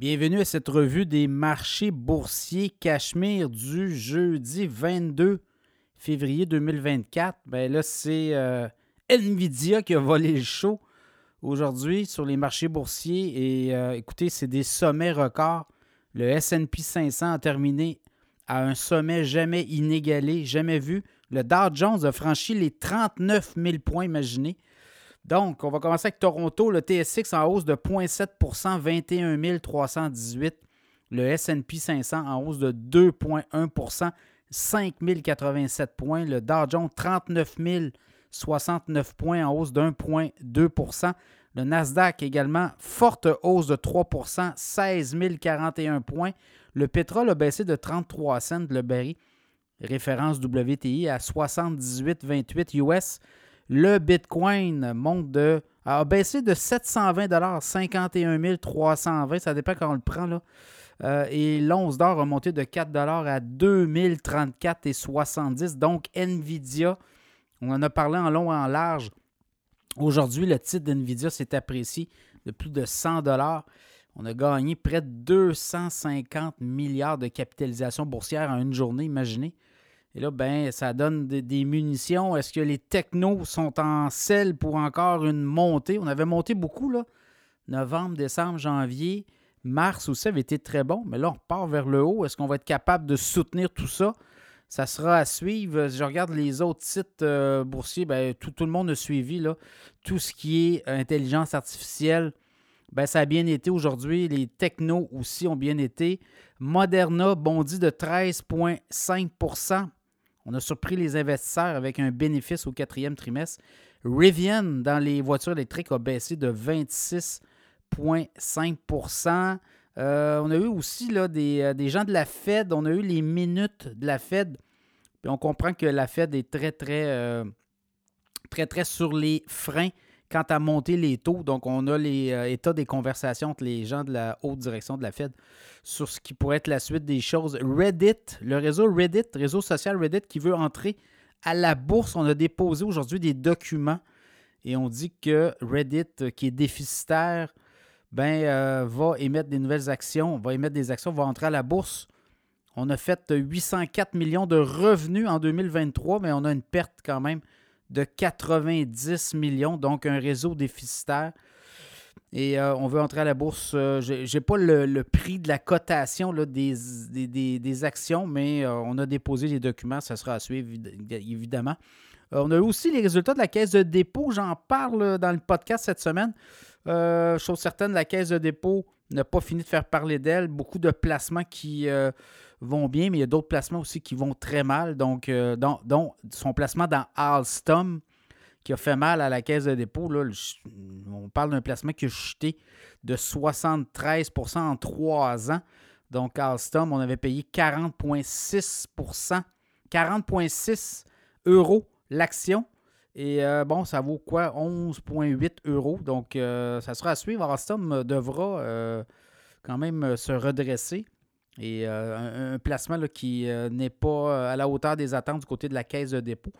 Bienvenue à cette revue des marchés boursiers Cachemire du jeudi 22 février 2024. Ben là, c'est euh, Nvidia qui a volé le show aujourd'hui sur les marchés boursiers. Et euh, écoutez, c'est des sommets records. Le SP 500 a terminé à un sommet jamais inégalé, jamais vu. Le Dow Jones a franchi les 39 000 points, imaginez. Donc, on va commencer avec Toronto, le TSX en hausse de 0,7% 21 318. Le SP 500 en hausse de 2,1 5 087 points. Le Dow Jones, 39 069 points en hausse de 1,2% Le Nasdaq également, forte hausse de 3% 16 041 points. Le pétrole a baissé de 33 cents le baril, référence WTI à 78,28 US. Le Bitcoin monte de, a baissé de 720 51 320, ça dépend quand on le prend. Là. Euh, et l'once d'or a monté de 4 à 2034,70 Donc, Nvidia, on en a parlé en long et en large. Aujourd'hui, le titre d'Nvidia s'est apprécié de plus de 100 On a gagné près de 250 milliards de capitalisation boursière en une journée, imaginez. Et là, ben, ça donne des, munitions. Est-ce que les technos sont en selle pour encore une montée? On avait monté beaucoup, là. Novembre, décembre, janvier. Mars aussi avait été très bon, mais là, on repart vers le haut. Est-ce qu'on va être capable de soutenir tout ça? Ça sera à suivre. Je regarde les autres sites euh, boursiers, ben, tout, le monde a suivi. Tout ce qui est intelligence artificielle, ben, ça a bien été aujourd'hui. Les technos aussi ont bien été. Moderna bondit de 13,5 on a surpris les investisseurs avec un bénéfice au quatrième trimestre. Rivian, dans les voitures électriques, a baissé de 26,5% euh, On a eu aussi là, euh, des, gens de la Fed. On a eu les minutes de la Fed. on comprend que la Fed est très, très, euh, très, très sur les freins quant à monter les taux. Donc, on a les euh, états des conversations entre les gens de la haute direction de la Fed sur ce qui pourrait être la suite des choses. Reddit, le réseau Reddit, réseau social Reddit qui veut entrer à la bourse. On a déposé aujourd'hui des documents et on dit que Reddit, euh, qui est déficitaire, ben, euh, va émettre des nouvelles actions, va émettre des actions, va entrer à la bourse. On a fait 804 millions de revenus en 2023, mais on a une perte quand même de 90 millions, donc un réseau déficitaire. Et euh, on veut entrer à la bourse. Euh, je n'ai pas le, prix de la cotation des, actions, mais euh, on a déposé les documents. Ça sera à suivre, évidemment. on a aussi les résultats de la caisse de dépôt. J'en parle dans le podcast cette semaine. chose certaine, la caisse de dépôt n'a pas fini de faire parler d'elle. Beaucoup de placements qui vont bien, mais il y a d'autres placements aussi qui vont très mal. Donc, euh, dont, son placement dans Alstom, qui a fait mal à la caisse de dépôt. Là, on parle d'un placement qui a chuté de 73% en trois ans. Donc, Alstom, on avait payé 40,6 40,6 euros l'action. Et euh, bon, ça vaut quoi? 11,8 euros. Donc, euh, ça sera à suivre. Alstom devra quand même se redresser. Et euh, un, placement qui euh, n'est pas euh, à la hauteur des attentes du côté de la caisse de dépôt.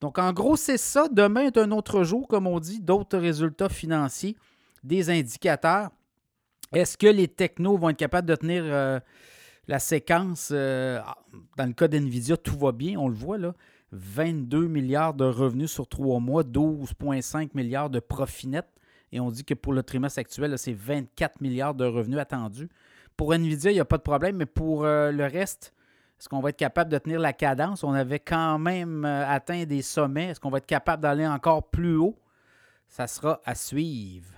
Donc, en gros, c'est ça. Demain est un autre jour, comme on dit, d'autres résultats financiers, des indicateurs. Est-ce que les technos vont être capables de tenir la séquence? dans le cas d'NVIDIA, tout va bien, on le voit là. 22 milliards de revenus sur trois mois, 12,5 milliards de profit net. Et on dit que pour le trimestre actuel, c'est 24 milliards de revenus attendus. Pour Nvidia, il n'y a pas de problème, mais pour euh, le reste, est-ce qu'on va être capable de tenir la cadence? On avait quand même euh, atteint des sommets. Est-ce qu'on va être capable d'aller encore plus haut? Ça sera à suivre.